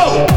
go.